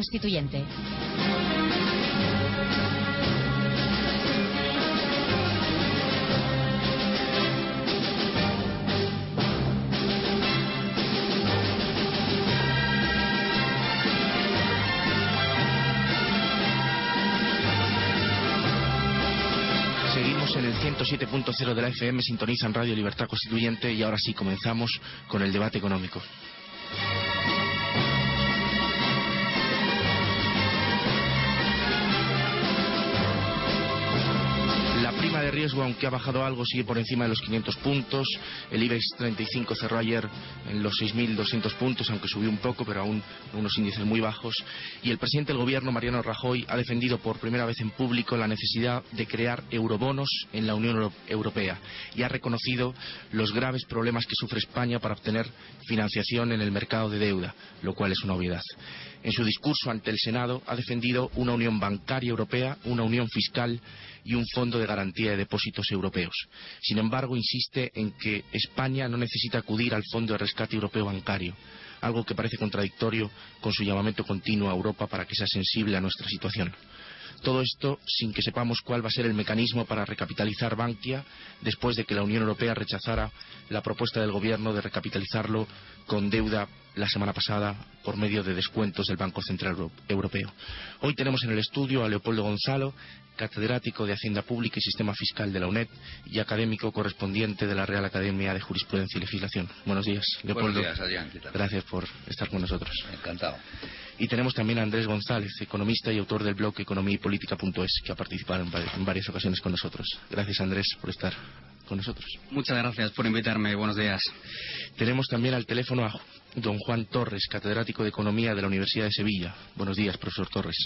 Constituyente. En el 107.0 de la FM, sintonizan Radio Libertad Constituyente y ahora sí comenzamos con el debate económico. Riesgo, aunque ha bajado algo, sigue por encima de los 500 puntos. El IBEX 35 cerró ayer en los 6.200 puntos, aunque subió un poco, pero aún unos índices muy bajos. Y el presidente del gobierno, Mariano Rajoy, ha defendido por primera vez en público la necesidad de crear eurobonos en la Unión Europea y ha reconocido los graves problemas que sufre España para obtener financiación en el mercado de deuda, lo cual es una obviedad. En su discurso ante el Senado ha defendido una unión bancaria europea, una unión fiscal y un fondo de garantía de depósitos europeos. Sin embargo, insiste en que España no necesita acudir al Fondo de Rescate Europeo Bancario, algo que parece contradictorio con su llamamiento continuo a Europa para que sea sensible a nuestra situación. Todo esto sin que sepamos cuál va a ser el mecanismo para recapitalizar Bankia después de que la Unión Europea rechazara la propuesta del Gobierno de recapitalizarlo con deuda la semana pasada por medio de descuentos del Banco Central Europeo. Hoy tenemos en el estudio a Leopoldo Gonzalo, catedrático de Hacienda Pública y Sistema Fiscal de la UNED y académico correspondiente de la Real Academia de Jurisprudencia y Legislación. Buenos días, Leopoldo. Buenos días, Adrián. Gracias por estar con nosotros. Encantado. Y tenemos también a Andrés González, economista y autor del blog economía y política.es, que ha participado en varias ocasiones con nosotros. Gracias, Andrés, por estar con nosotros. Muchas gracias por invitarme. Buenos días. Tenemos también al teléfono a don Juan Torres, catedrático de Economía de la Universidad de Sevilla. Buenos días, profesor Torres.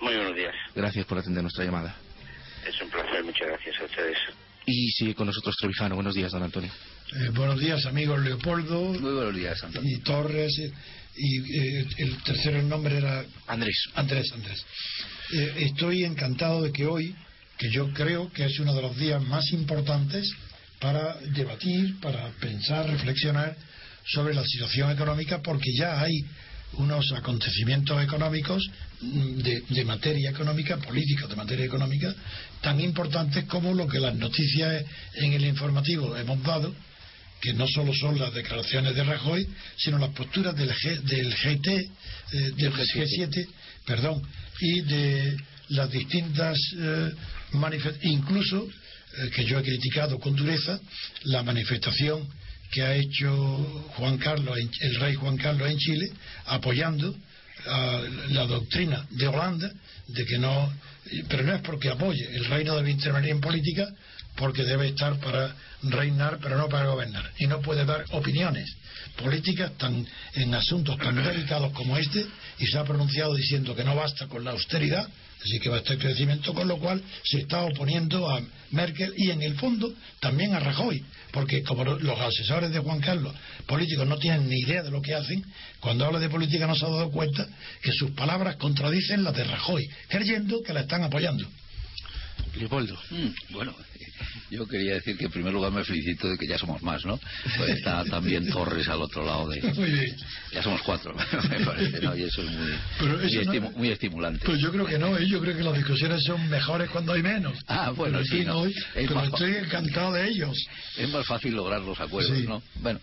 Muy buenos días. Gracias por atender nuestra llamada. Es un placer, muchas gracias a ustedes. Y sigue con nosotros Trevijano. Buenos días, don Antonio. Eh, buenos días, amigos Leopoldo. Muy buenos días, Antonio. Y Torres. y eh, el tercero nombre era... Andrés. Andrés, Andrés. Eh, estoy encantado de que hoy que yo creo que es uno de los días más importantes para debatir, para pensar, reflexionar sobre la situación económica, porque ya hay unos acontecimientos económicos mm, de, materia económica, políticos de materia económica, tan importantes como lo que las noticias en el informativo hemos dado, que no solo son las declaraciones de Rajoy, sino las posturas del, del GT, eh, del G7, perdón, y de las distintas eh, incluso eh, que yo he criticado con dureza la manifestación que ha hecho Juan Carlos, el rey Juan Carlos en Chile, apoyando la doctrina de Holanda de que no, pero no es porque apoye, el rey no debe intervenir en política porque debe estar para reinar pero no para gobernar. Y no puede dar opiniones políticas tan en asuntos tan delicados como este y se ha pronunciado diciendo que no basta con la austeridad Así que va a estar crecimiento, con lo cual se está oponiendo a Merkel y en el fondo también a Rajoy, porque como los asesores de Juan Carlos políticos no tienen ni idea de lo que hacen, cuando habla de política no se ha dado cuenta que sus palabras contradicen las de Rajoy, creyendo que la están apoyando. Leopoldo. Mm, bueno, yo quería decir que en primer lugar me felicito de que ya somos más, ¿no? Pues está también Torres al otro lado de... Ya somos cuatro, me parece, ¿no? Y eso es muy, muy, estimulante. Pues yo creo que no, ¿eh? yo creo que las discusiones son mejores cuando hay menos. Ah, bueno, sí, no. Hoy, pero estoy encantado de ellos. Es más fácil lograr los acuerdos, ¿no? Bueno,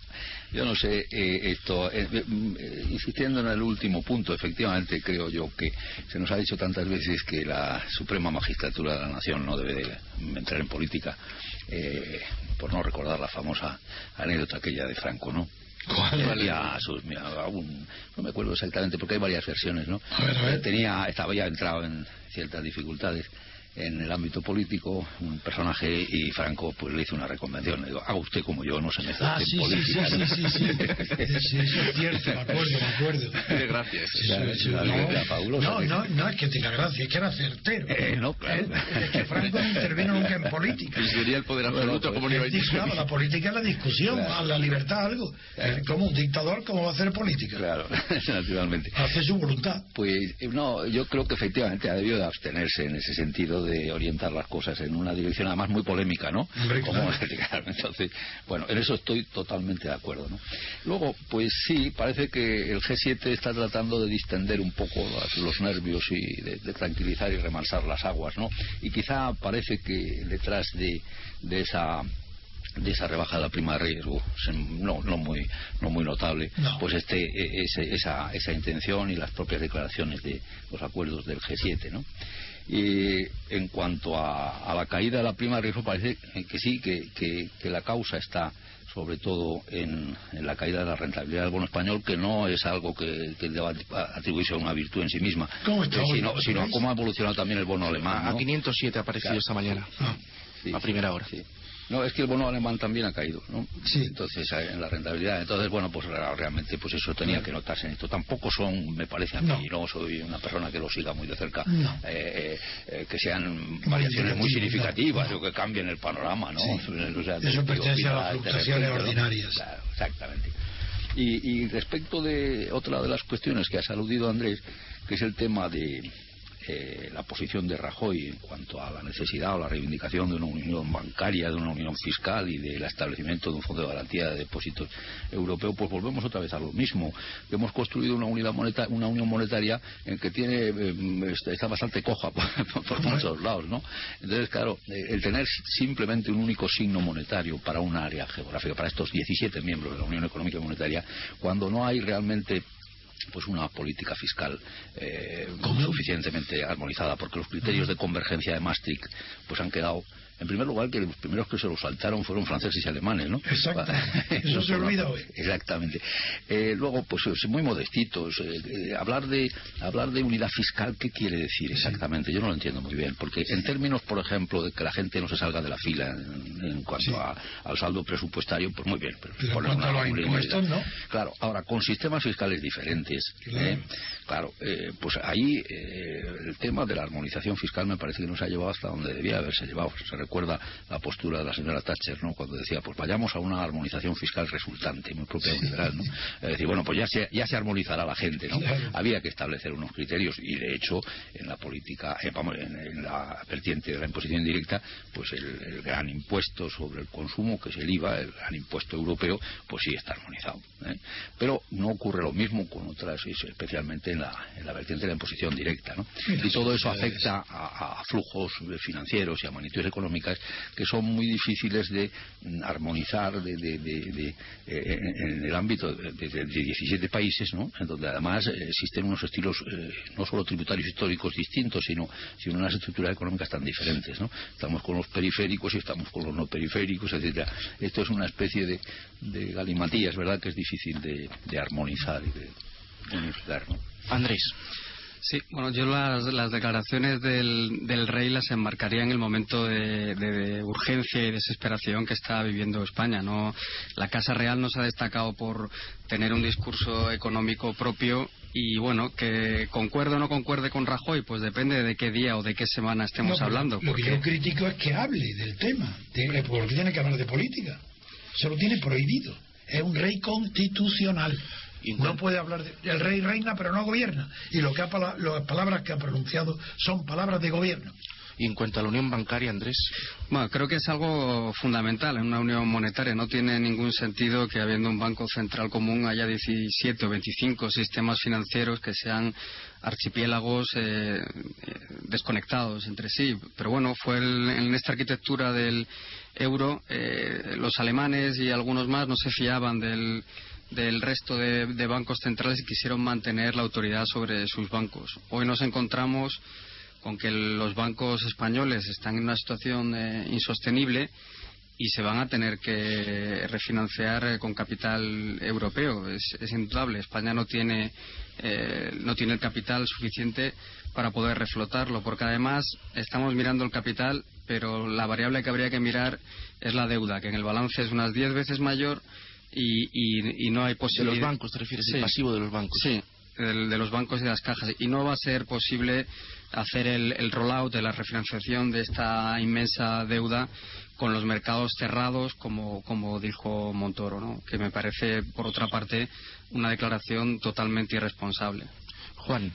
yo no sé, eh, esto, eh, eh, insistiendo en el último punto, efectivamente creo yo que se nos ha dicho tantas veces que la Suprema Magistratura de la Nación no debe de entrar en política, por no recordar la famosa anécdota aquella de Franco, ¿no? no me acuerdo exactamente porque hay varias versiones, ¿no? Tenía, estaba ya entrado en ciertas dificultades en el ámbito político un personaje y Franco pues le hizo una reconvención. Le digo, haga usted como yo, no se me ah, sí, política. Sí, sí, sí, sí, eso es cierto, me acuerdo, me acuerdo. gracias. no, no, no, es que tenga gracia, es que era certero. Eh, no, claro. Es, que Franco no intervino nunca en política. Y sería el poder absoluto, como bueno, pues, La política es la discusión, a la libertad algo. Como un dictador, ¿cómo va a hacer política? Claro, naturalmente. Hace su voluntad. Pues no, yo creo que efectivamente ha debido de abstenerse en ese sentido de orientar las cosas en una dirección además muy polémica, ¿no? Entonces, bueno, en eso estoy totalmente de acuerdo, ¿no? Luego, pues sí, parece que el G7 está tratando de distender un poco los, nervios y de, tranquilizar y remansar las aguas, ¿no? Y quizá parece que detrás de, de esa de esa rebaja de la prima de riesgo no, no muy no muy notable pues este e, esa, esa intención y las propias declaraciones de los acuerdos del G7 ¿no? Y en cuanto a, la caída de la prima de riesgo, parece que sí, que, la causa está sobre todo en, la caída de la rentabilidad del bono español, que no es algo que, que deba atribuirse a una virtud en sí misma, sino, sino a cómo ha evolucionado también el bono alemán. A 507 ha aparecido esta mañana, ah. a primera hora. No, es que el bono alemán también ha caído, ¿no? Sí. Entonces, eh, en la rentabilidad. Entonces, bueno, pues realmente pues eso tenía que notarse en esto. Tampoco son, me parece a mí, no, soy una persona que lo siga muy de cerca, eh, eh, que sean variaciones muy significativas o que cambien el panorama, ¿no? eso pertenece a las fluctuaciones ordinarias. Claro, exactamente. Y, y respecto de otra de las cuestiones que ha aludido Andrés, que es el tema de eh, la posición de Rajoy en cuanto a la necesidad o la reivindicación de una unión bancaria, de una unión fiscal y del establecimiento de un fondo de garantía de depósitos europeo, pues volvemos otra vez a lo mismo. Hemos construido una, unidad una unión monetaria en que tiene eh, está bastante coja por, muchos lados, ¿no? Entonces, claro, eh, el tener simplemente un único signo monetario para un área geográfica, para estos 17 miembros de la Unión Económica y Monetaria, cuando no hay realmente pues una política fiscal eh, suficientemente armonizada porque los criterios de convergencia de Maastricht pues han quedado en primer lugar, que los primeros que se lo saltaron fueron franceses y alemanes, ¿no? Exacto. Eso se olvida hoy. Exactamente. Eh, luego, pues muy modestitos. Eh, eh, hablar de hablar de unidad fiscal, ¿qué quiere decir exactamente? Yo no lo entiendo muy bien. Porque en términos, por ejemplo, de que la gente no se salga de la fila en, cuanto al saldo presupuestario, pues muy bien. Pero, pero en cuanto a los impuestos, ¿no? Claro. Ahora, con sistemas fiscales diferentes, claro, pues ahí el tema de la armonización fiscal me parece que no se ha llevado hasta donde debía haberse llevado. Se recuerda la postura de la señora Thatcher, ¿no? Cuando decía, pues vayamos a una armonización fiscal resultante, muy propia liberal, ¿no? Es decir, bueno, pues ya se, ya se armonizará la gente, ¿no? Había que establecer unos criterios y, de hecho, en la política, eh, vamos, en, la vertiente de la imposición directa, pues el, gran impuesto sobre el consumo, que es el IVA, el gran impuesto europeo, pues sí está armonizado. ¿eh? Pero no ocurre lo mismo con otras, especialmente en la, en la vertiente de la imposición directa, ¿no? Y todo eso afecta a, a flujos financieros y a magnitudes económicas que son muy difíciles de mm, armonizar de, eh, en el ámbito de, 17 países, ¿no? en donde además eh, existen unos estilos eh, no solo tributarios históricos distintos, sino, sino unas estructuras económicas tan diferentes. ¿no? Estamos con los periféricos y estamos con los no periféricos, etcétera. Esto es una especie de, de galimatías, ¿verdad?, que es difícil de, armonizar y de unificar. ¿no? Andrés. Sí, bueno, yo las, las declaraciones del, del, rey las enmarcaría en el momento de, urgencia y desesperación que está viviendo España. No, la Casa Real no se ha destacado por tener un discurso económico propio y bueno, que concuerde o no concuerde con Rajoy, pues depende de qué día o de qué semana estemos hablando. Lo que yo critico es que hable del tema, porque tiene que hablar de política. Se lo tiene prohibido. Es un rey constitucional. No puede hablar de, el rey reina pero no gobierna y lo que las palabras que ha pronunciado son palabras de gobierno Y en cuanto a la unión bancaria, Andrés. Bueno, creo que es algo fundamental en una unión monetaria. No tiene ningún sentido que habiendo un banco central común haya 17 o 25 sistemas financieros que sean archipiélagos eh, eh, desconectados entre sí. Pero bueno, fue en esta arquitectura del euro, eh, los alemanes y algunos más no se fiaban del, del resto de, bancos centrales quisieron mantener la autoridad sobre sus bancos. Hoy nos encontramos con que los bancos españoles están en una situación eh, insostenible y se van a tener que refinanciar eh, con capital europeo. Es, es indudable. España no tiene, eh, no tiene el capital suficiente para poder reflotarlo, porque además estamos mirando el capital, pero la variable que habría que mirar es la deuda, que en el balance es unas diez veces mayor y, y, y no hay posibilidad. De los bancos, te refieres, sí. el pasivo de los bancos. Sí, de los bancos y de las cajas. Y no va a ser posible hacer el, el rollout de la refinanciación de esta inmensa deuda con los mercados cerrados, como, como dijo Montoro, ¿no? que me parece, por otra parte, una declaración totalmente irresponsable. Juan.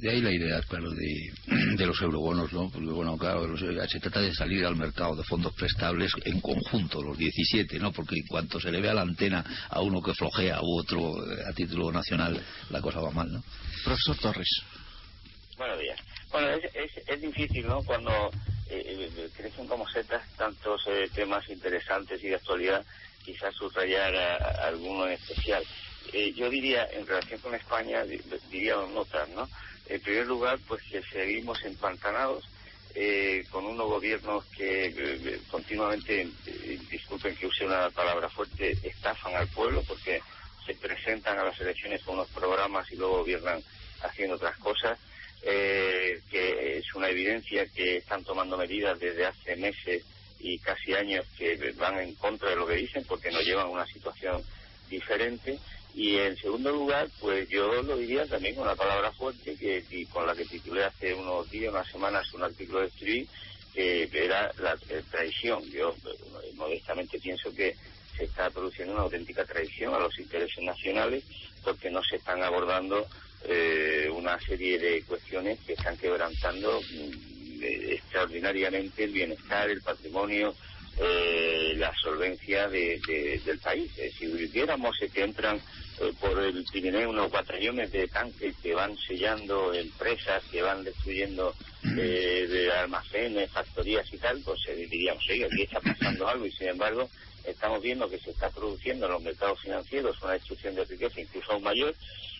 De ahí la idea, claro, de, de los eurobonos, ¿no? Porque, bueno, claro, se trata de salir al mercado de fondos prestables en conjunto, los 17, ¿no? Porque en cuanto se le ve a la antena a uno que flojea u otro a título nacional, la cosa va mal, ¿no? Profesor Torres. Buenos días. Bueno, es, es, es difícil, ¿no? Cuando eh, crecen como setas tantos eh, temas interesantes y de actualidad, quizás subrayar a, a alguno en especial. Eh, yo diría, en relación con España, diría dos notas, ¿no? En primer lugar, pues que seguimos empantanados eh, con unos gobiernos que eh, continuamente, eh, disculpen que use una palabra fuerte, estafan al pueblo porque se presentan a las elecciones con unos programas y luego gobiernan haciendo otras cosas. Eh, que es una evidencia que están tomando medidas desde hace meses y casi años que van en contra de lo que dicen porque nos llevan a una situación diferente. Y en segundo lugar, pues yo lo diría también con la palabra fuerte, que y con la que titulé hace unos días, unas semanas, un artículo de escribir, que era la eh, traición. Yo eh, modestamente pienso que se está produciendo una auténtica traición a los intereses nacionales porque no se están abordando eh, una serie de cuestiones que están quebrantando mm, extraordinariamente el bienestar, el patrimonio, eh, la solvencia de, de, del país. Eh, si viéramos que entran eh, por el Pirineo unos batallones de tanques que van sellando empresas, que van destruyendo eh, de almacenes, factorías y tal, pues diríamos, oye, aquí está pasando algo y sin embargo estamos viendo que se está produciendo en los mercados financieros una destrucción de riqueza incluso aún mayor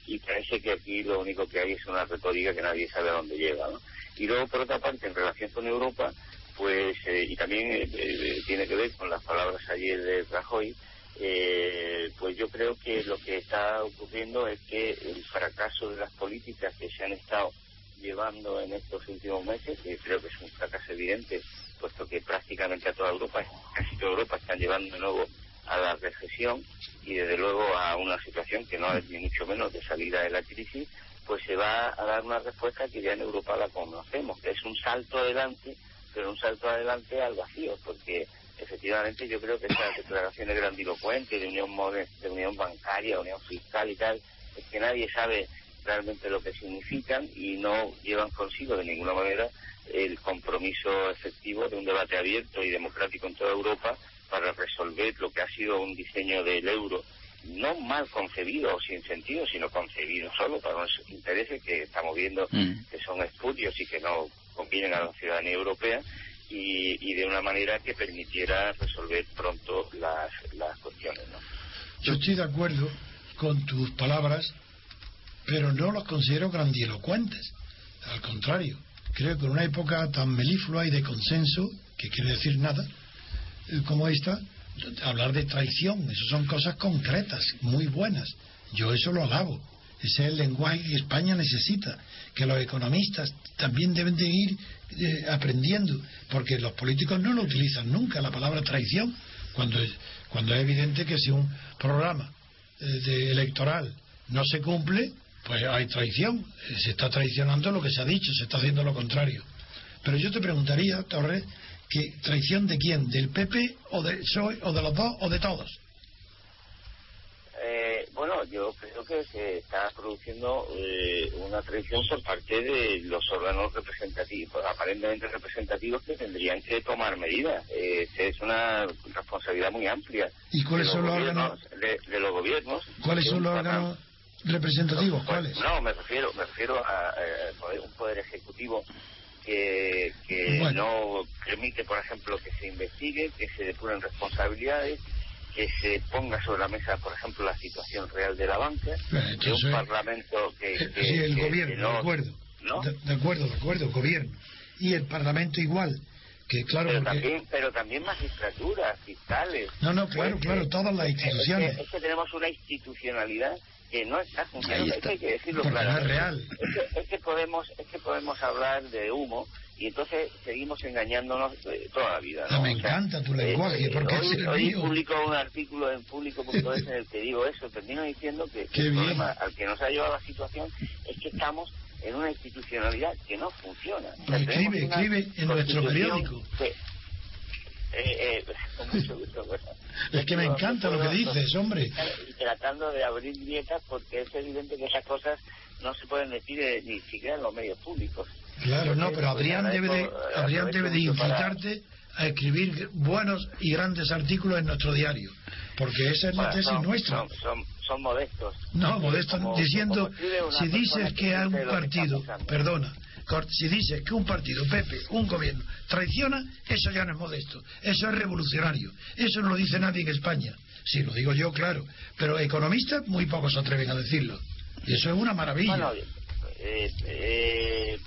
y parece que aquí lo único que hay es una retórica que nadie sabe a dónde llega. ¿no? Y luego, por otra parte, en relación con Europa, pues, eh, y también eh, eh, tiene que ver con las palabras ayer de Rajoy, eh, pues yo creo que lo que está ocurriendo es que el fracaso de las políticas que se han estado llevando en estos últimos meses, y creo que es un fracaso evidente, puesto que prácticamente a toda Europa, casi toda Europa, están llevando de nuevo a la recesión y desde luego a una situación que no es ni mucho menos de salida de la crisis, pues se va a dar una respuesta que ya en Europa la conocemos, que es un salto adelante, pero un salto adelante al vacío, porque efectivamente yo creo que esas declaraciones grandilocuentes de unión de unión bancaria, unión fiscal y tal, es que nadie sabe realmente lo que significan y no llevan consigo de ninguna manera el compromiso efectivo de un debate abierto y democrático en toda Europa para resolver lo que ha sido un diseño del euro no mal concebido o sin sentido, sino concebido solo para unos intereses que estamos viendo mm. que son espurios y que no convienen a la ciudadanía europea y, y de una manera que permitiera resolver pronto las, las cuestiones. ¿no? Yo estoy de acuerdo con tus palabras, pero no los considero grandilocuentes. Al contrario, creo que en una época tan melíflua y de consenso, que quiere decir nada, como esta, hablar de traición, eso son cosas concretas, muy buenas. Yo eso lo alabo. Ese es el lenguaje que España necesita, que los economistas también deben de ir eh, aprendiendo, porque los políticos no lo utilizan nunca, la palabra traición, cuando es, cuando es evidente que si un programa eh, electoral no se cumple, pues hay traición, eh, se está traicionando lo que se ha dicho, se está haciendo lo contrario. Pero yo te preguntaría, Torres, que traición de quién, del PP o de PSOE o de los dos o de todos. Eh, bueno, yo creo que se está produciendo eh, una traición por parte de los órganos representativos, aparentemente representativos, que tendrían que tomar medidas. Eh, es una responsabilidad muy amplia. ¿Y cuáles son los órganos? De, los gobiernos. ¿Cuáles son los órganos representativos? ¿Cuáles? No, me refiero, me refiero a, un poder ejecutivo que, no permite, por ejemplo, que se investigue, que se depuren responsabilidades que se ponga sobre la mesa, por ejemplo, la situación real de la banca, de un parlamento que... Eh, sí, el gobierno, de acuerdo. De, acuerdo, de acuerdo, gobierno. Y el parlamento igual. Que, claro, pero, también, pero también magistraturas, fiscales. No, no, claro, claro, todas las instituciones. Es que, tenemos una institucionalidad que no está funcionando. Es que hay que decirlo claro. es real. Es que, podemos, es que podemos hablar de humo y entonces seguimos engañándonos eh, toda la vida. ¿no? me encanta tu lenguaje, eh, porque hoy, es el hoy publico un artículo en público.es en el que digo eso, termino diciendo que el problema al que nos ha llevado la situación es que estamos en una institucionalidad que no funciona. escribe, escribe en nuestro periódico. eh, con mucho gusto, Es que me encanta lo que dices, hombre. Tratando de abrir dietas porque es evidente que esas cosas no se pueden decir eh, ni siquiera en los medios públicos. Claro, no, pero Adrián debe de, Adrián debe de incitarte a escribir buenos y grandes artículos en nuestro diario, porque esa es la tesis nuestra. Son, modestos. No, modestos, diciendo, si dices que hay un partido, perdona, si dices que un partido, Pepe, un gobierno, traiciona, eso ya no es modesto, eso es revolucionario, eso no lo dice nadie en España. Sí, lo digo yo, claro, pero economistas muy pocos se atreven a decirlo. Y eso es una maravilla. eh, eh,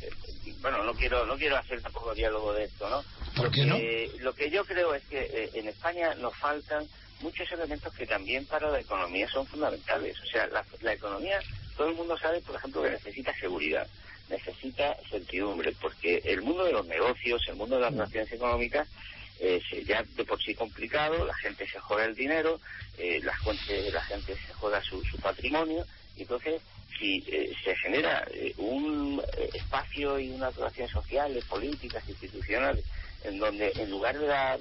bueno, no quiero no quiero hacer tampoco diálogo de esto, ¿no? ¿Por qué no? Lo que yo creo es que eh, en España nos faltan muchos elementos que también para la economía son fundamentales. O sea, la, economía, todo el mundo sabe, por ejemplo, que necesita seguridad, necesita certidumbre, porque el mundo de los negocios, el mundo de las relaciones económicas, eh, ya de por sí complicado, la gente se juega el dinero, eh, la, gente, la gente se juega su, su patrimonio, y entonces si eh, se genera eh, un eh, espacio y unas relaciones sociales, políticas, institucionales, en donde en lugar de la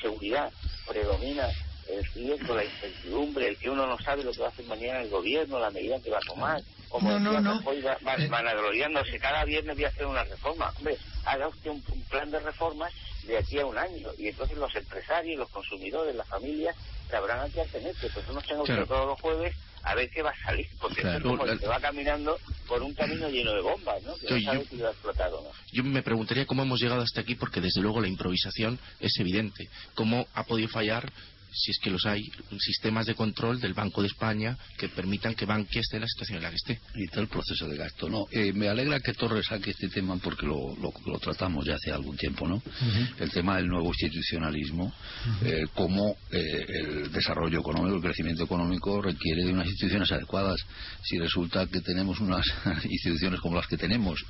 seguridad predomina el riesgo, la incertidumbre, el que uno no sabe lo que va a hacer mañana el gobierno, la medida que va a tomar, como no, no, no. van, vanagloriándose, cada viernes voy a hacer una reforma. Hombre, haga usted un, plan de reformas de aquí a un año y entonces los empresarios, los consumidores, las familias sabrán a qué atenerse. Pues uno tengo que todos los jueves a ver qué va a salir, porque es como se va caminando por un camino lleno de bombas, ¿no? Que no sabe si va a explotar o no. Yo me preguntaría cómo hemos llegado hasta aquí, porque desde luego la improvisación es evidente. ¿Cómo ha podido fallar si es que los hay, sistemas de control del Banco de España que permitan que Bankia esté en la situación en la que esté. Y todo el proceso de gasto. No, eh, me alegra que Torres saque este tema porque lo, lo, tratamos ya hace algún tiempo, ¿no? El tema del nuevo institucionalismo, eh, cómo eh, el desarrollo económico, el crecimiento económico requiere de unas instituciones adecuadas. Si resulta que tenemos unas instituciones como las que tenemos,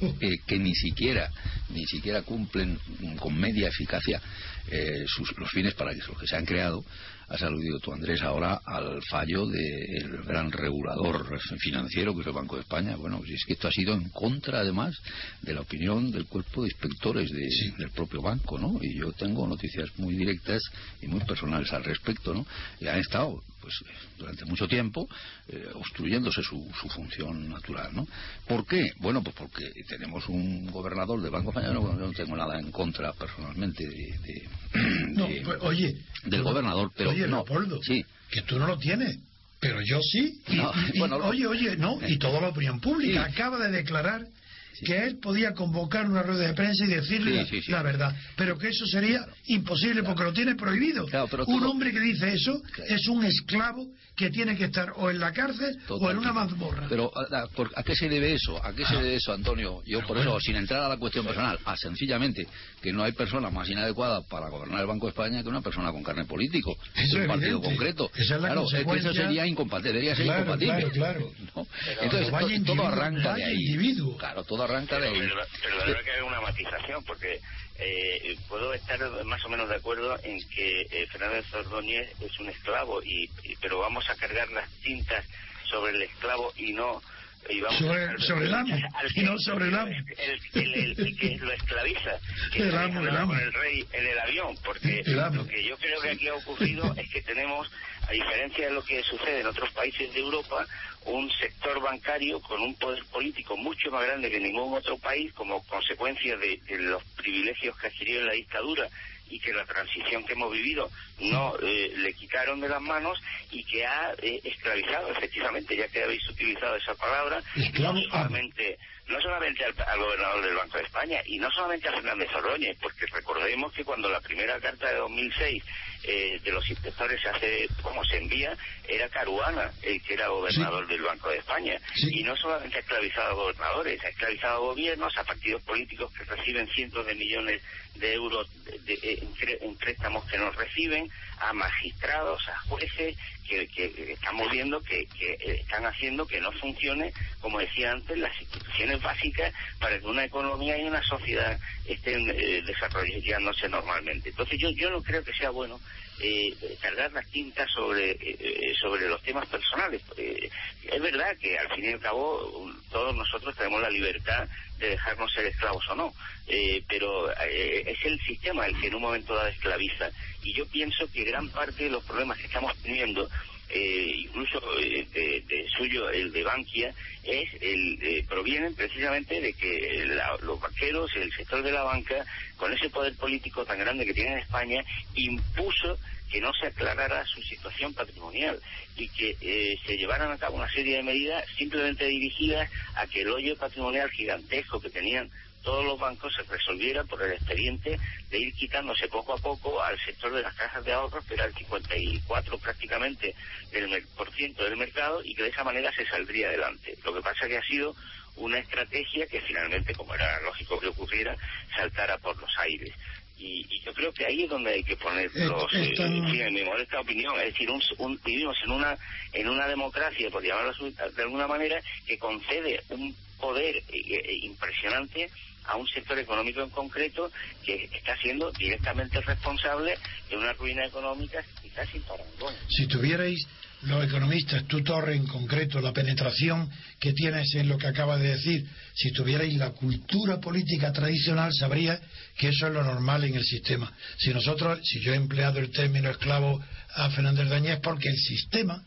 que ni siquiera, ni siquiera cumplen con media eficacia sus, los fines para los que se han creado, has aludido tú, Andrés, ahora al fallo del gran regulador financiero que es el Banco de España. Bueno, si es que esto ha sido en contra, además, de la opinión del cuerpo de inspectores del propio banco, ¿no? Y yo tengo noticias muy directas y muy personales al respecto, ¿no? Y han estado pues durante mucho tiempo eh, obstruyéndose su, su, función natural, ¿no? ¿Por qué? Bueno, pues porque tenemos un gobernador del Banco Español, no tengo nada en contra personalmente de, pues, oye, del gobernador, pero oye, no, Leopoldo, sí. que tú no lo tienes. Pero yo sí. oye, oye, no, y toda la opinión pública acaba de declarar que él podía convocar una rueda de prensa y decirle la verdad, pero que eso sería imposible porque lo tiene prohibido. un hombre que dice eso es un esclavo que tiene que estar o en la cárcel o en una mazmorra. Pero ¿a, qué se debe eso? ¿A qué se ah. debe eso, Antonio? Yo por eso, sin entrar a la cuestión personal, a sencillamente que no hay persona más inadecuada para gobernar el Banco de España que una persona con carne político, es un partido concreto. claro, es que eso sería incompatible, debería ser incompatible. Claro, Entonces todo arranca de ahí. Individuo. Claro, todo arranca de ahí. Pero, debe que hay una matización porque eh, puedo estar más o menos de acuerdo en que eh, Fernández Ordóñez es un esclavo, y, pero vamos a cargar las tintas sobre el esclavo y no y vamos sobre, el amo, al y no sobre el amo. el, el- el- el que lo esclaviza, que El amo, el amo. con el rey en el avión, porque lo que yo creo que aquí ha ocurrido es que tenemos, a diferencia de lo que sucede en otros países de Europa, un sector bancario con un poder político mucho más grande que ningún otro país como consecuencia de, de los privilegios que adquirió en la dictadura y que la transición que hemos vivido no eh, le quitaron de las manos y que ha eh, esclavizado efectivamente, ya que habéis utilizado esa palabra, Esclavo no solamente, no solamente al, al gobernador del Banco de España y no solamente a Fernández Ordóñez, porque recordemos que cuando la primera carta de 2006 eh, de los inspectores se hace, como se envía, era Caruana, el que era gobernador del Banco de España. Sí. Y no solamente ha esclavizado a gobernadores, ha esclavizado a gobiernos, a partidos políticos que reciben cientos de millones de euros de- de- en, cre- en préstamos que no reciben, a magistrados, a jueces, que, que estamos viendo que, que eh, están haciendo que no funcione, como decía antes, las instituciones básicas para que una economía y una sociedad estén eh, desarrollándose normalmente. Entonces yo, yo no creo que sea bueno eh, cargar las tintas sobre eh, sobre los temas personales. Eh, es verdad que al fin y al cabo todos nosotros tenemos la libertad de dejarnos ser esclavos o no, eh, pero es el sistema el que en un momento dado esclaviza. Y yo pienso que gran parte de los problemas que estamos teniendo eh, incluso eh, de, de suyo el de Bankia es el eh, provienen precisamente de que la- los banqueros el sector de la banca con ese poder político tan grande que tiene en España impuso que no se aclarara su situación patrimonial y que eh, se llevaran a cabo una serie de medidas simplemente dirigidas a que el hoyo patrimonial gigantesco que tenían todos los bancos se resolviera por el expediente de ir quitándose poco a poco al sector de las cajas de ahorros, que era el 54 prácticamente del por ciento del mercado, y que de esa manera se saldría adelante. Lo que pasa que ha sido una estrategia que finalmente, como era lógico que ocurriera, saltara por los aires. Y, y yo creo que ahí es donde hay que poner los, eh, están- en mi modesta opinión, es decir, un- un- vivimos en una en una democracia, por llamarlo de alguna manera, que concede un poder eh, eh, impresionante a un sector económico en concreto que está siendo directamente responsable de una ruina económica quizás sin parangón. Si tuvierais los economistas, tú Torre en concreto, la penetración que tienes en lo que acabas de decir, si tuvierais la cultura política tradicional, sabrías que eso es lo normal en el sistema. Si nosotros, si yo he empleado el término esclavo a Fernández Dañez, porque el sistema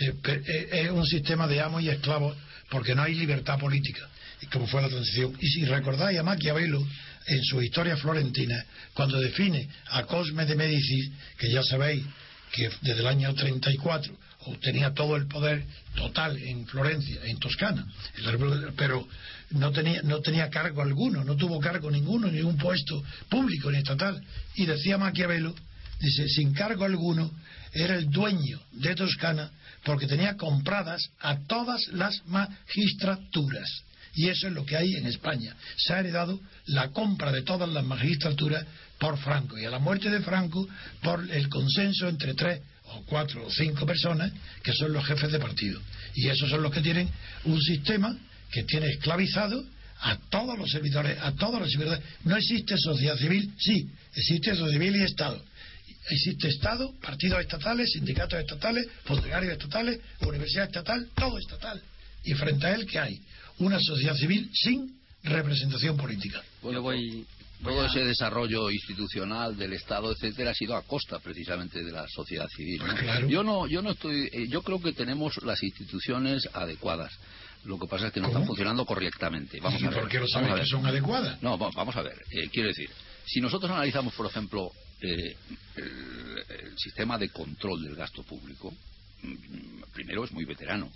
eh, eh, es un sistema de amos y esclavos, porque no hay libertad política, como fue la transición. Y si recordáis a Maquiavelo, en su historia florentina, cuando define a Cosme de Medici, que ya sabéis que desde el año 34 obtenía todo el poder total en Florencia, en Toscana, pero no tenía, no tenía cargo alguno, no tuvo cargo ninguno, ningún puesto público ni estatal. Y decía Maquiavelo, dice, sin cargo alguno, era el dueño de Toscana porque tenía compradas a todas las magistraturas. Y eso es lo que hay en España. Se ha heredado la compra de todas las magistraturas por Franco. Y a la muerte de Franco, por el consenso entre tres o cuatro o cinco personas que son los jefes de partido. Y esos son los que tienen un sistema que tiene esclavizado a todos los servidores, a todos los servidores. No existe sociedad civil, sí, existe sociedad civil y Estado. Existe Estado, partidos estatales, sindicatos estatales, funcionarios estatales, universidad estatal, todo estatal. Y frente a él, ¿qué hay? Una sociedad civil sin representación política. Bueno, voy- todo voy a- ese desarrollo institucional del Estado, etcétera, ha sido a costa precisamente de la sociedad civil. ¿no? Pues claro. Yo no, yo no estoy, eh, yo creo que tenemos las instituciones adecuadas. Lo que pasa es que no ¿Cómo? están funcionando correctamente. Vamos ¿Y a ver. por qué lo sabes que son adecuadas? No, va- vamos a ver. Eh, quiero decir, si nosotros analizamos, por ejemplo, eh, el, el sistema de control del gasto público, mm, primero es muy veterano.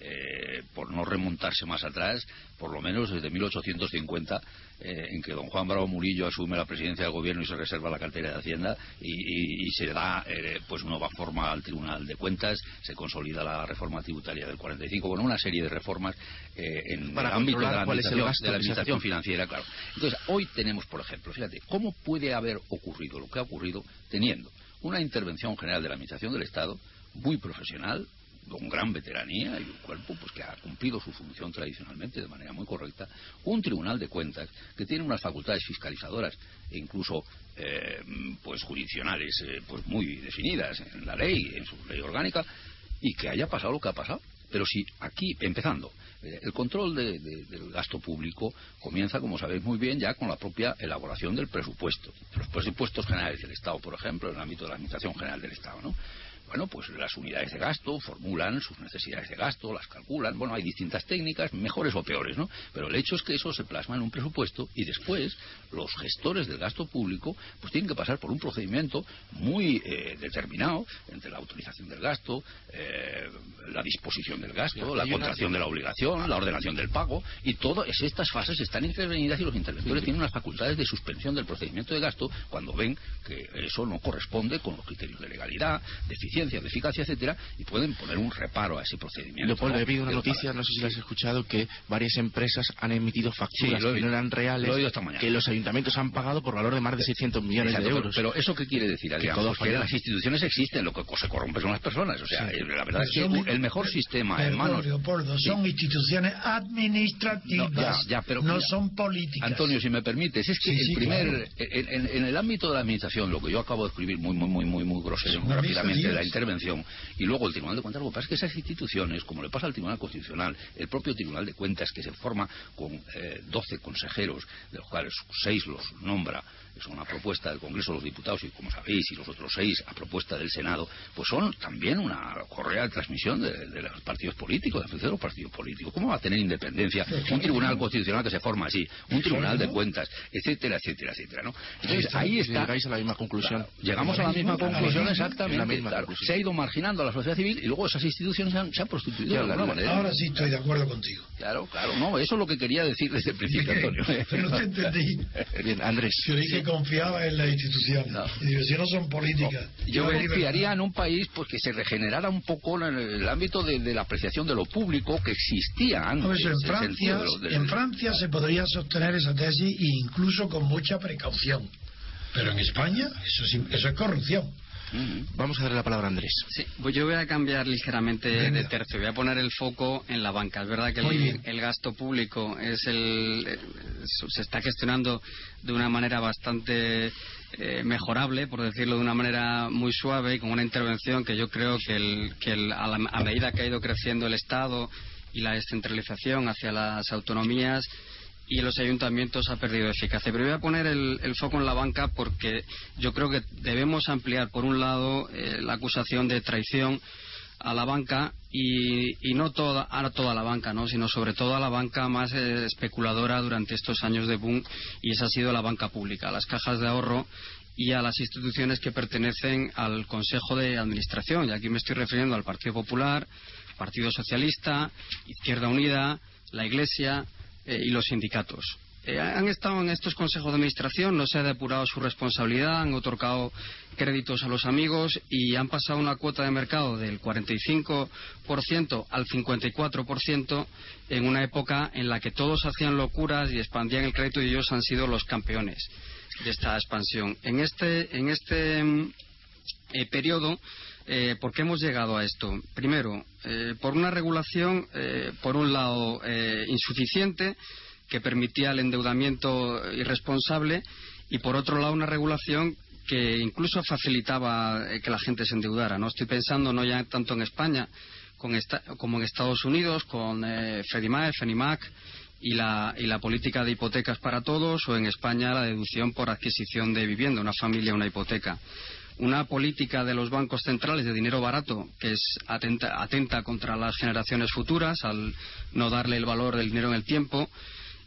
Eh, por no remontarse más atrás, por lo menos desde 1850, eh, en que don Juan Bravo Murillo asume la presidencia del gobierno y se reserva la cartera de Hacienda y, y- y se da eh, pues nueva forma al Tribunal de Cuentas, se consolida la reforma tributaria del 45, bueno, una serie de reformas eh, en Para el ámbito de la administración, de la financiera, claro. Entonces, hoy tenemos, por ejemplo, fíjate, ¿cómo puede haber ocurrido lo que ha ocurrido teniendo una intervención general de la Administración del Estado muy profesional, con gran veteranía y un cuerpo pues que ha cumplido su función tradicionalmente de manera muy correcta, un Tribunal de Cuentas que tiene unas facultades fiscalizadoras e incluso eh, pues jurisdiccionales eh, pues muy definidas en la ley, en su ley orgánica, y que haya pasado lo que ha pasado. Pero si aquí, empezando, Eh, el control del gasto público comienza, como sabéis muy bien, ya con la propia elaboración del presupuesto. Los presupuestos generales del Estado, por ejemplo, en el ámbito de la Administración General del Estado, ¿no? Bueno, pues las unidades de gasto formulan sus necesidades de gasto, las calculan. Bueno, hay distintas técnicas, mejores o peores, ¿no? Pero el hecho es que eso se plasma en un presupuesto y después los gestores del gasto público pues tienen que pasar por un procedimiento muy eh, determinado entre la autorización del gasto, eh, la disposición del gasto, la contracción de la obligación, la ordenación del pago y todas estas fases están intervenidas y los interventores tienen unas facultades de suspensión del procedimiento de gasto cuando ven que eso no corresponde con los criterios de legalidad, de eficiencia de eficacia, etcétera, y pueden poner un reparo a ese procedimiento. Leopoldo, he habido una noticia, no sé si la has escuchado, que varias empresas han emitido facturas que no eran reales, que los ayuntamientos han pagado por valor de más de 600 millones de euros. Pero, ¿eso qué quiere decir? Que, que las instituciones existen, lo que se corrompe son las personas. O sea, eh, la verdad es que el mejor sistema, hermano... Leopoldo, son instituciones administrativas, no, pero, no son políticas. Antonio, si me permites, es que el primer... En, el ámbito de la administración, lo que yo acabo de escribir muy, muy, muy, muy, muy grosero, muy rápidamente, la intervención. Y luego el Tribunal de Cuentas, lo que pasa es que esas instituciones, como le pasa al Tribunal Constitucional, el propio Tribunal de Cuentas, que se forma con eh, 12 consejeros, de los cuales seis los nombra es una propuesta del Congreso de los Diputados y como sabéis y los otros seis a propuesta del Senado pues son también una correa de transmisión de, los partidos políticos de los partidos políticos. ¿cómo va a tener independencia un tribunal constitucional que se forma así un tribunal de cuentas etcétera etcétera etcétera ¿no? entonces ahí está llegáis a la misma conclusión. Llegamos a la misma conclusión exactamente se ha ido marginando a la sociedad civil y luego esas instituciones se han, se han prostituido de alguna manera. ahora sí estoy de acuerdo contigo. Claro claro no eso es lo que quería decir desde el principio Antonio. pero no te entendí. Bien Andrés confiaba en la institución. No son políticas. yo confiaría en un país pues que se regenerara un poco en el, ámbito de, la apreciación de lo público que existía antes. en Francia, en Francia se podría sostener esa tesis e incluso con mucha precaución. Pero en España eso eso es corrupción. Vamos a darle la palabra a Andrés. Sí, pues yo voy a cambiar ligeramente de tercio. Voy a poner el foco en la banca. Es verdad que el, gasto público es el, eh, se está gestionando de una manera bastante eh, mejorable, por decirlo de una manera muy suave y con una intervención que yo creo que, el, que a medida que ha ido creciendo el Estado y la descentralización hacia las autonomías, y los ayuntamientos ha perdido eficacia. Pero voy a poner el, foco en la banca porque yo creo que debemos ampliar, por un lado, eh, la acusación de traición a la banca y, no toda, a toda la banca, ¿no? sino sobre todo a la banca más eh, especuladora durante estos años de boom y esa ha sido la banca pública, las cajas de ahorro y a las instituciones que pertenecen al Consejo de Administración. Y aquí me estoy refiriendo al Partido Popular, Partido Socialista, Izquierda Unida, la Iglesia, eh, y los sindicatos. Eh, han estado en estos consejos de administración, no se ha depurado su responsabilidad, han otorgado créditos a los amigos y han pasado una cuota de mercado del 45% al 54% en una época en la que todos hacían locuras y expandían el crédito y ellos han sido los campeones de esta expansión. En este, en este mm, eh, periodo eh, ¿Por qué hemos llegado a esto? Primero, eh, por una regulación, eh, por un lado, insuficiente, que permitía el endeudamiento irresponsable, y por otro lado, una regulación que incluso facilitaba que la gente se endeudara. No estoy pensando no ya tanto en España como en Estados Unidos, con Freddie Mac, Fenimac y la política de hipotecas para todos, o en España la deducción por adquisición de vivienda, una familia, una hipoteca una política de los bancos centrales de dinero barato que es atenta, contra las generaciones futuras al no darle el valor del dinero en el tiempo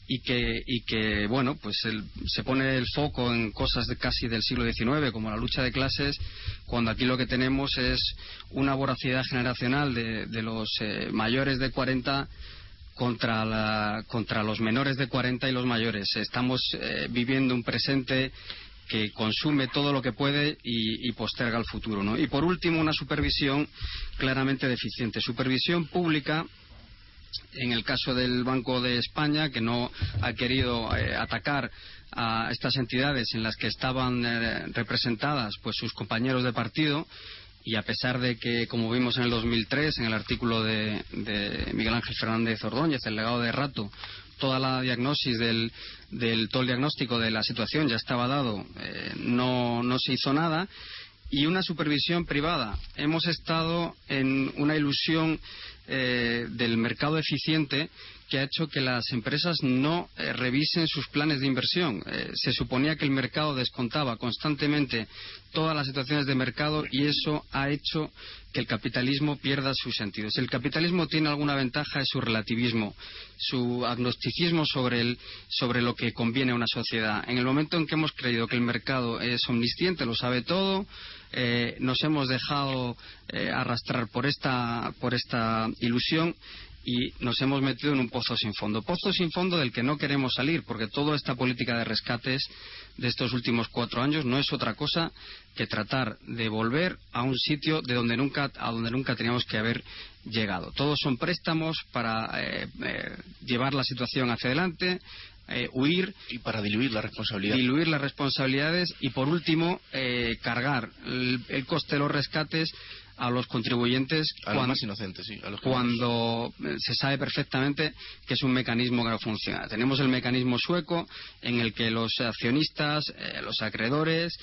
y que, y que bueno, pues se pone el foco en cosas de casi del siglo XIX, como la lucha de clases, cuando aquí lo que tenemos es una voracidad generacional de, los eh, mayores de 40 contra, la, contra los menores de 40 y los mayores. Estamos eh, viviendo un presente que consume todo lo que puede y, posterga el futuro. ¿no? Y por último, una supervisión claramente deficiente. Supervisión pública en el caso del Banco de España, que no ha querido eh, atacar a estas entidades en las que estaban eh, representadas pues sus compañeros de partido y a pesar de que, como vimos en el 2003, en el artículo de, de Miguel Ángel Fernández Ordóñez, el legado de Rato, toda la diagnosis del, del todo el diagnóstico de la situación ya estaba dado, eh, no, no se hizo nada y una supervisión privada. Hemos estado en una ilusión eh, del mercado eficiente que ha hecho que las empresas no eh, revisen sus planes de inversión. Eh, se suponía que el mercado descontaba constantemente todas las situaciones de mercado y eso ha hecho que el capitalismo pierda su sentido. Si el capitalismo tiene alguna ventaja es su relativismo, su agnosticismo sobre, el, sobre lo que conviene a una sociedad. En el momento en que hemos creído que el mercado es omnisciente, lo sabe todo, eh, nos hemos dejado arrastrar por esta, por esta ilusión y nos hemos metido en un pozo sin fondo. Pozo sin fondo del que no queremos salir, porque toda esta política de rescates de estos últimos cuatro años no es otra cosa que tratar de volver a un sitio de donde nunca, a donde nunca teníamos que haber llegado. Todos son préstamos para eh, eh, llevar la situación hacia adelante, eh, huir y para diluir la responsabilidad diluir las responsabilidades y por último cargar el, coste de los rescates a los contribuyentes cuando, más inocentes, sí, cuando se sabe perfectamente que es un mecanismo que no funciona. Tenemos el mecanismo sueco en el que los accionistas, eh, los acreedores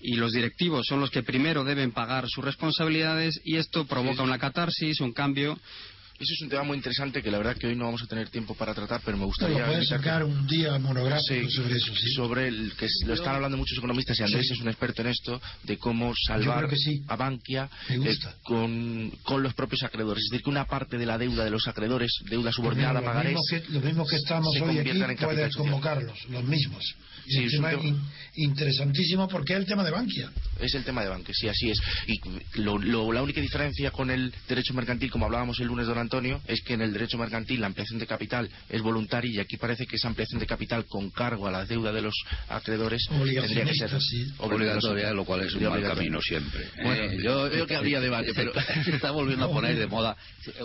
y los directivos son los que primero deben pagar sus responsabilidades y esto provoca una catarsis, un cambio eso es un tema muy interesante que la verdad que hoy no vamos a tener tiempo para tratar, pero me gustaría... puedes sacar un día monográfico sobre eso, sí. Sobre el que lo están hablando muchos economistas y Andrés es un experto en esto, de cómo salvar a Bankia eh, con, con, los propios acreedores. Es decir, que una parte de la deuda de los acreedores, deuda subordinada, pagarés... Lo mismo que, estamos hoy aquí, puedes convocarlos, los mismos. Sí, es un tema interesantísimo porque es el tema de Bankia. Es el tema de Bankia, sí, así es. Y la única diferencia con el derecho mercantil, como hablábamos el lunes, don Antonio, es que en el derecho mercantil la ampliación de capital es voluntaria y aquí parece que esa ampliación de capital con cargo a la deuda de los acreedores tendría que ser obligatoria, lo cual es un mal camino siempre. Bueno, eh, yo creo que habría debate, pero se está volviendo a poner de moda.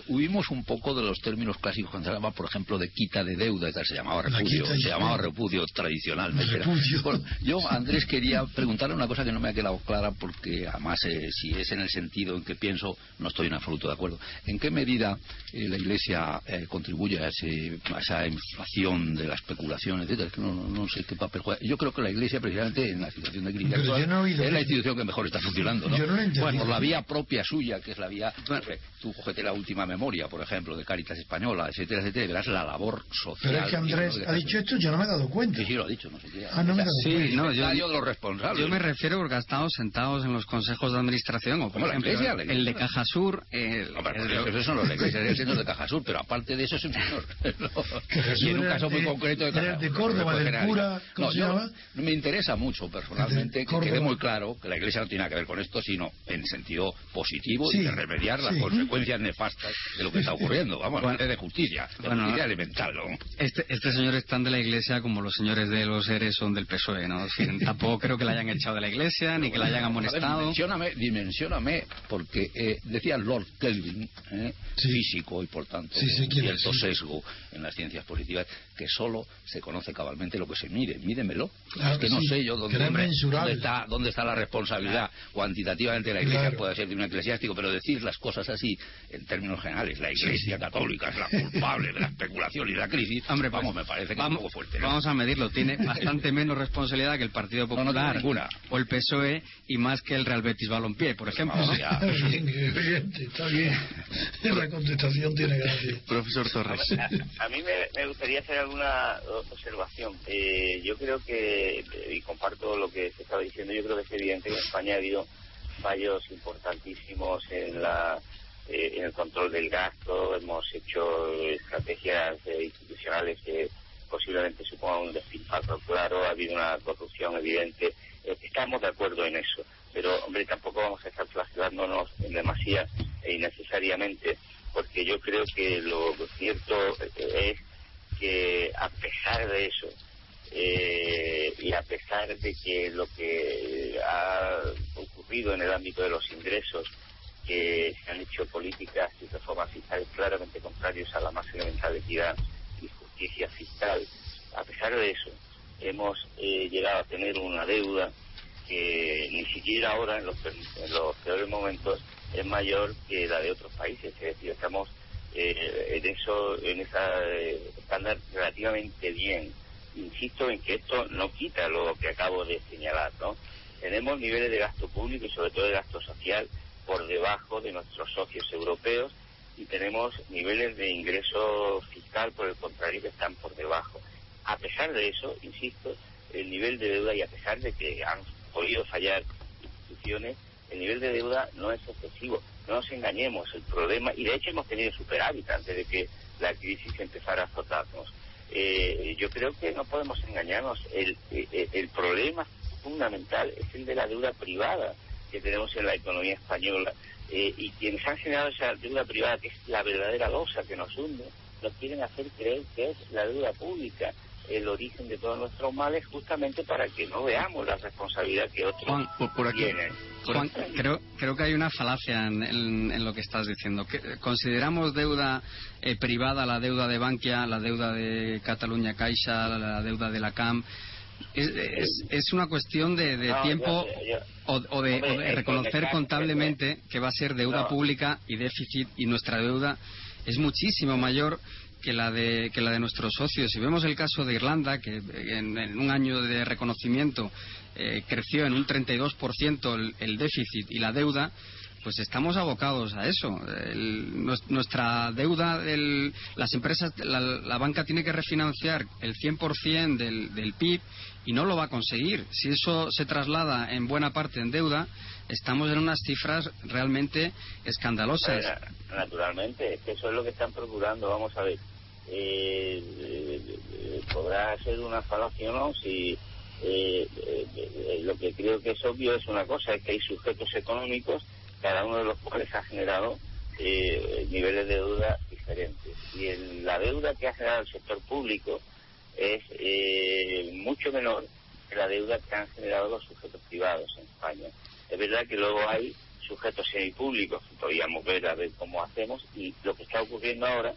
Huimos un poco de los términos clásicos cuando se llamaba, por ejemplo, de quita de deuda, se llamaba repudio, se llamaba repudio tradicionalmente. Bueno, yo, Andrés, quería preguntarle una cosa que no me ha quedado clara, porque además, eh, si es en el sentido en que pienso, no estoy en absoluto de acuerdo. ¿En qué medida eh, la Iglesia eh, contribuye a, esa inflación de la especulación, etcétera? que no, sé qué papel juega. Yo creo que la Iglesia, precisamente en la situación de crisis actual, es la institución que mejor está funcionando, ¿no? bueno, por la vía propia suya, que es la vía. tú cogete la última memoria, por ejemplo, de Caritas Española, etcétera, etcétera, verás la labor social. Pero es que Andrés ha dicho esto, yo no me he dado cuenta. Sí, sí, lo ha dicho, no sé qué. Ah, no me sí, no, yo, de los responsables. Yo me refiero porque ha estado sentados en los consejos de administración, o por ejemplo, iglesia, el de Caja Sur. Eh, eso son los de iglesia, de Caja Sur, pero aparte de eso es un señor. y en un caso muy concreto de Caja de Córdoba, del cura, ¿cómo se llama? Me interesa mucho personalmente que quede muy claro que la iglesia no tiene nada que ver con esto, sino en sentido positivo y de remediar las consecuencias nefastas de lo que está ocurriendo. Vamos, bueno, de justicia, de justicia elemental. Este, este señor es tan de la iglesia como los señores de los seres son del PSOE, ¿no? tampoco creo que la hayan echado de la iglesia, ni que la hayan amonestado. dimensioname, porque eh, decía Lord Kelvin, eh, físico y por tanto con cierto sesgo en las ciencias positivas, que solo se conoce cabalmente lo que se mide. Mídemelo. es que, no sé yo dónde, está, dónde está la responsabilidad cuantitativamente de la iglesia, puede ser de un eclesiástico, pero decir las cosas así, en términos generales, la iglesia católica es la culpable de la especulación y de la crisis, Hombre, vamos, me parece que vamos, es un poco fuerte. Vamos a medirlo, tiene bastante menos responsabilidad que el Partido Popular o el PSOE y más que el Real Betis Balompié, por ejemplo. está bien, está bien. La contestación tiene gracia. Profesor Torres. A, mí me, gustaría hacer alguna observación. Eh, yo creo que, y comparto lo que se estaba diciendo, yo creo que es evidente que en España ha habido fallos importantísimos en la eh, en el control del gasto, hemos hecho estrategias eh, institucionales que posiblemente suponga un despilfarro claro, ha habido una corrupción evidente. Eh, estamos de acuerdo en eso, pero hombre, tampoco vamos a estar flagelándonos en demasía e innecesariamente, porque yo creo que lo cierto eh, es que a pesar de eso, eh, y a pesar de que lo que ha ocurrido en el ámbito de los ingresos, que se han hecho políticas y reformas fiscales claramente contrarios a la más elemental equidad justicia fiscal. A pesar de eso, hemos eh, llegado a tener una deuda que ni siquiera ahora, en los, peores momentos, es mayor que la de otros países. Es decir, estamos eh, en eso, en esa eh, estándar relativamente bien. Insisto en que esto no quita lo que acabo de señalar, ¿no? tenemos niveles de gasto público y sobre todo de gasto social por debajo de nuestros socios europeos y tenemos niveles de ingreso fiscal, por el contrario, que están por debajo. A pesar de eso, insisto, el nivel de deuda y a pesar de que han podido fallar instituciones, el nivel de deuda no es excesivo. No nos engañemos, el problema, y de hecho hemos tenido superávit antes de que la crisis empezara a azotarnos. Eh, yo creo que no podemos engañarnos. El, el, el problema fundamental es el de la deuda privada que tenemos en la economía española. Eh, y quienes han generado esa deuda privada, que es la verdadera losa que nos hunde, nos quieren hacer creer que es la deuda pública el origen de todos nuestros males justamente para que no veamos la responsabilidad que otros Juan, por aquí. tienen. Juan, creo, creo que hay una falacia en, en- en lo que estás diciendo. Que- ¿Consideramos deuda eh, privada la deuda de Bankia, la deuda de Cataluña Caixa, la deuda de la CAM? Es, es- es una cuestión de, de No, tiempo yo- yo- o, o de, Hombre, o de reconocer contablemente que va a ser deuda No. pública y déficit y nuestra deuda es muchísimo mayor que la de que la de nuestros socios. Si vemos el caso de Irlanda, que en, un año de reconocimiento eh, creció en un 32% el, el déficit y la deuda, pues estamos abocados a eso. El- nues- nuestra deuda, el- las empresas, la, la banca tiene que refinanciar el 100% del, del PIB y no lo va a conseguir. Si eso se traslada en buena parte en deuda, estamos en unas cifras realmente escandalosas. Naturalmente, eso es lo que están procurando. Vamos a ver, podrá ser una falacia o no, si eh, eh, eh, lo que creo que es obvio es una cosa, es que hay sujetos económicos, cada uno de los cuales ha generado eh, niveles de deuda diferentes. Y el- la deuda que ha generado el sector público es eh, mucho menor que la deuda que han generado los sujetos privados en España. Es verdad que luego hay sujetos semipúblicos que podríamos ver a ver cómo hacemos y lo que está ocurriendo ahora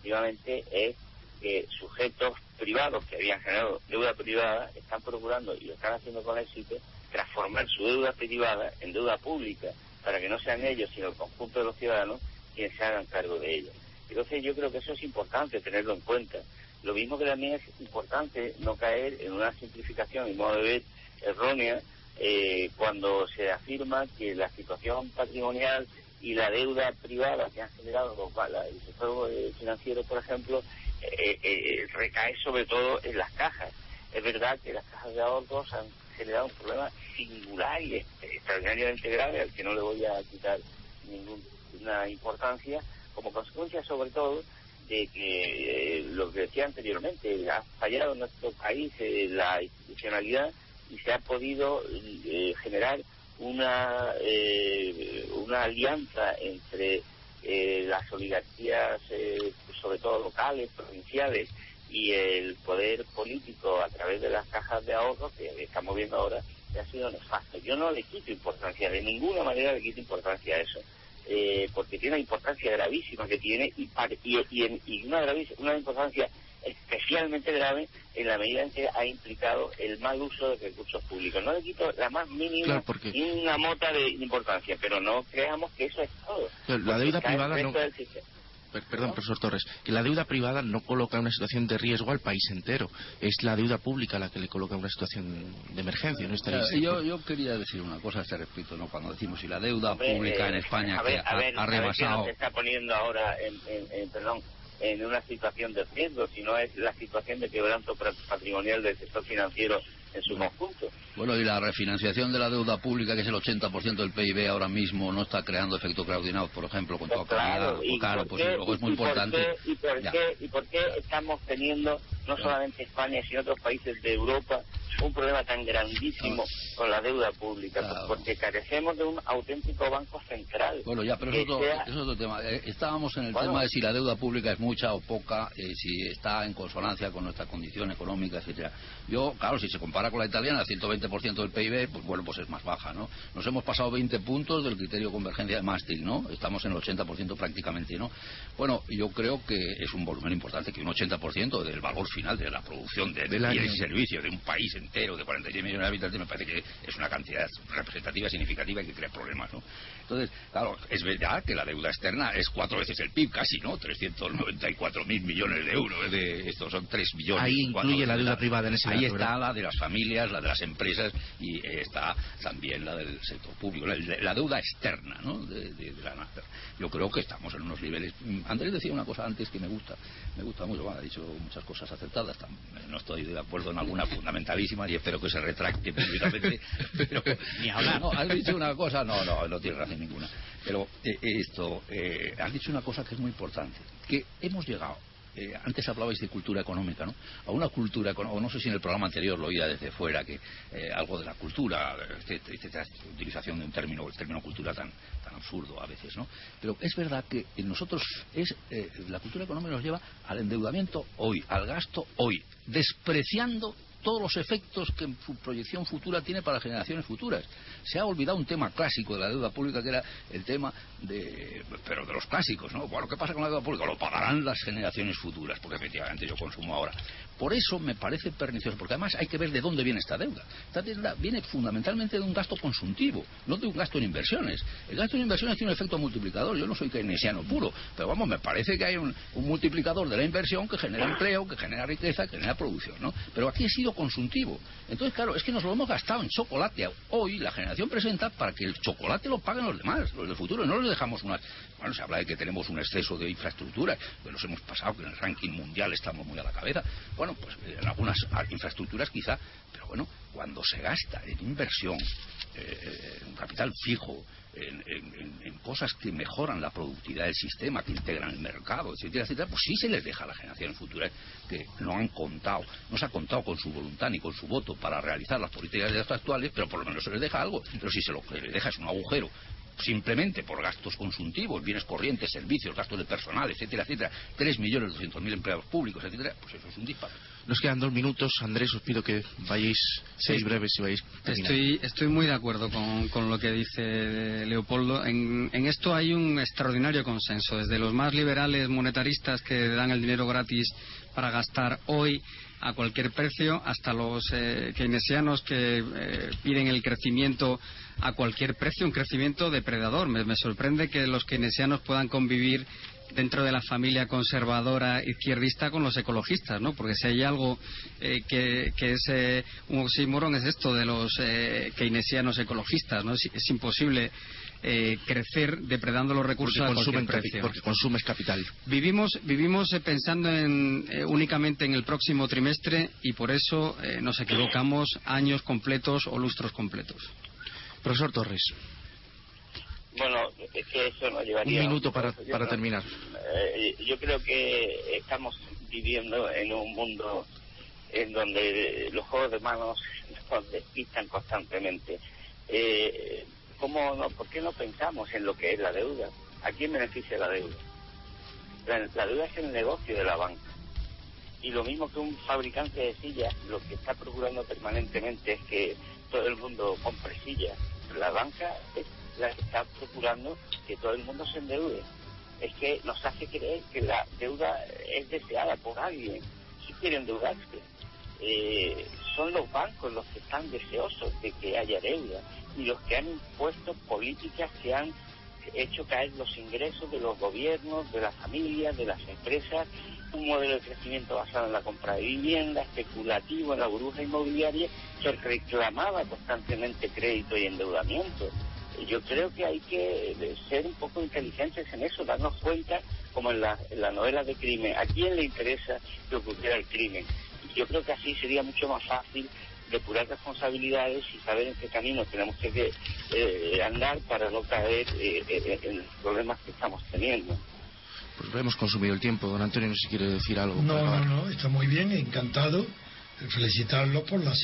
efectivamente es que sujetos privados que habían generado deuda privada están procurando y lo están haciendo con éxito transformar su deuda privada en deuda pública para que no sean ellos sino el conjunto de los ciudadanos quienes se hagan cargo de ella. Entonces yo creo que eso es importante tenerlo en cuenta. Lo mismo que también es importante no caer en una simplificación y modo de ver errónea eh, cuando se afirma que la situación patrimonial y la deuda privada que han generado los, la- el sector eh, financiero, por ejemplo, eh, eh, recae sobre todo en las cajas. Es verdad que las cajas de ahorros han generado un problema singular y ex- extraordinariamente grave al que no le voy a quitar ninguna importancia, como consecuencia sobre todo de que eh, lo que decía anteriormente, ha fallado en nuestro país eh, la institucionalidad y se ha podido eh, generar una, eh, una alianza entre eh, las oligarquías, eh, sobre todo locales, provinciales, y el poder político a través de las cajas de ahorro que estamos viendo ahora, que ha sido nefasto. Yo no le quito importancia, de ninguna manera le quito importancia a eso. eh, porque tiene una importancia gravísima que tiene y, y, y y una, gravis- una importancia especialmente grave en la medida en que ha implicado el mal uso de recursos públicos. No le quito la más mínima Claro, porque- ni una mota de importancia, pero no creamos que eso es todo. Claro, la deuda privada no- del sistema. Per- Perdón, profesor Torres, que la deuda privada no coloca en una situación de riesgo al país entero. Es la deuda pública la que le coloca en una situación de emergencia. ¿no estaréis Eh, yo, yo quería decir una cosa a este respecto, ¿no? Cuando decimos si la deuda Hombre, pública en eh, España a ver, que a ha, ver, ha a ver que rebasado... no se está poniendo ahora en, en- en- perdón, en una situación de riesgo, sino es la situación de quebranto patrimonial del sector financiero en su conjunto. Bueno, y la refinanciación de la deuda pública, que es el 80% del PIB ahora mismo, no está creando efecto Claudinado, por ejemplo, con toda Pues claro, y claro, por pues qué- es muy y por importante. qué- y por qué- y por qué estamos teniendo no solamente España sino otros países de Europa un problema tan grandísimo con la deuda pública Claro. porque carecemos de un auténtico banco central Bueno, ya, pero que es otro, sea- es otro tema. Eh, estábamos en el Bueno. tema de si la deuda pública es mucha o poca, eh, si está en consonancia con nuestra condición económica, etcétera. Yo, claro, si se compara con la italiana, 120% del PIB, pues bueno, pues es más baja, ¿no? Nos hemos pasado 20 puntos del criterio de convergencia de Maastricht, ¿no? Estamos en el 80% prácticamente, ¿no? Bueno, yo creo que es un volumen importante, que un 80% del valor final de la producción de, de bienes y servicios de un país entero de 46 millones de habitantes me parece que es una cantidad representativa, significativa y que crea problemas, ¿no? Entonces, claro, es verdad que la deuda externa es cuatro veces el PIB, casi, ¿no? 394 mil millones de euros, de, estos son 3 millones. Ahí incluye la deuda privada en ese Ahí está la de las familias, la de las empresas y está también la del sector público, la, deuda externa, ¿no? De, la Yo creo que estamos en unos niveles. Andrés decía una cosa antes que me gusta, me gusta mucho, ha dicho muchas cosas acertadas, no estoy de acuerdo en alguna fundamentalísima y espero que se retracte públicamente. Pero, Ni hablar. No, has dicho una cosa, no, no, no tiene razón ninguna. Pero eh, esto, eh, has dicho una cosa que es muy importante, que hemos llegado eh, antes hablabais de cultura económica, ¿no? A una cultura, o no sé si en el programa anterior lo oía desde fuera, que eh, algo de la cultura, esta utilización de un término, el término cultura tan, tan absurdo a veces, ¿no? Pero es verdad que nosotros, es la cultura económica nos lleva al endeudamiento hoy, al gasto hoy, despreciando todos los efectos que su proyección futura tiene para generaciones futuras. Se ha olvidado un tema clásico de la deuda pública que era el tema de, pero de los clásicos, ¿no? Bueno, ¿qué pasa con la deuda pública? Lo pagarán las generaciones futuras, porque efectivamente yo consumo ahora. Por eso me parece pernicioso, porque además hay que ver de dónde viene esta deuda. Esta deuda viene fundamentalmente de un gasto consultivo, no de un gasto en inversiones. El gasto en inversiones tiene un efecto multiplicador. Yo no soy keynesiano puro, pero vamos, me parece que hay un, multiplicador de la inversión que genera empleo, que genera riqueza, que genera producción, ¿no? Pero aquí he sido consultivo. Entonces, claro, es que nos lo hemos gastado en chocolate. Hoy la generación presenta para que el chocolate lo paguen los demás, los del futuro. No les dejamos una... Bueno, se habla de que tenemos un exceso de infraestructura, que nos hemos pasado, que en el ranking mundial estamos muy a la cabeza. Bueno, pues en algunas infraestructuras quizá, pero bueno, cuando se gasta en inversión, eh, un capital fijo, en, cosas que mejoran la productividad del sistema, que integran el mercado, etcétera, etcétera, pues sí se les deja a la generación futura que no han contado, no se ha contado con su voluntad ni con su voto para realizar las políticas de actuales, pero por lo menos se les deja algo. Pero si se lo les deja es un agujero simplemente por gastos consultivos, bienes corrientes, servicios, gastos de personal, etcétera, etcétera, 3.200.000 empleados públicos, etcétera, pues eso es un disparo. Nos quedan dos minutos. Andrés, os pido que vayáis seis breves y vayáis Estoy, estoy muy de acuerdo con, con lo que dice Leopoldo. En, en, esto hay un extraordinario consenso, desde los más liberales monetaristas que dan el dinero gratis para gastar hoy a cualquier precio, hasta los eh, keynesianos que eh, piden el crecimiento a cualquier precio, un crecimiento depredador. Me, me sorprende que los keynesianos puedan convivir dentro de la familia conservadora izquierdista con los ecologistas, ¿no? Porque si hay algo eh, que, es eh, un oxímoron es esto de los eh, keynesianos ecologistas, ¿no? Es, imposible crecer depredando los recursos porque a cualquier precio. Porque consumes capital. Vivimos, vivimos pensando en, únicamente en el próximo trimestre y por eso nos equivocamos años completos o lustros completos. Profesor Torres. Bueno, es que eso nos llevaría... Un minuto para, para terminar. Eh, yo creo que estamos viviendo en un mundo en donde los juegos de manos nos despistan constantemente. Eh, ¿cómo no, ¿Por qué no pensamos en lo que es la deuda? ¿A quién beneficia la deuda? La, deuda es el negocio de la banca. Y lo mismo que un fabricante de sillas, lo que está procurando permanentemente es que todo el mundo compre sillas. La banca es la que está procurando que todo el mundo se endeude. Es que nos hace creer que la deuda es deseada por alguien. Si quiere endeudarse, eh, son los bancos los que están deseosos de que haya deuda y los que han impuesto políticas que han hecho caer los ingresos de los gobiernos, de las familias, de las empresas, un modelo de crecimiento basado en la compra de vivienda, especulativo en la burbuja inmobiliaria, que reclamaba constantemente crédito y endeudamiento yo creo que hay que ser un poco inteligentes en eso, darnos cuenta, como en la, novela de crimen, a quién le interesa que ocurriera el crimen. Yo creo que así sería mucho más fácil depurar responsabilidades y saber en qué camino tenemos que eh, andar para no caer eh, eh, en los problemas que estamos teniendo. Pues hemos consumido el tiempo. Don Antonio, no sé si quiere decir algo. No, no, no, está muy bien, encantado. Felicitarlo por la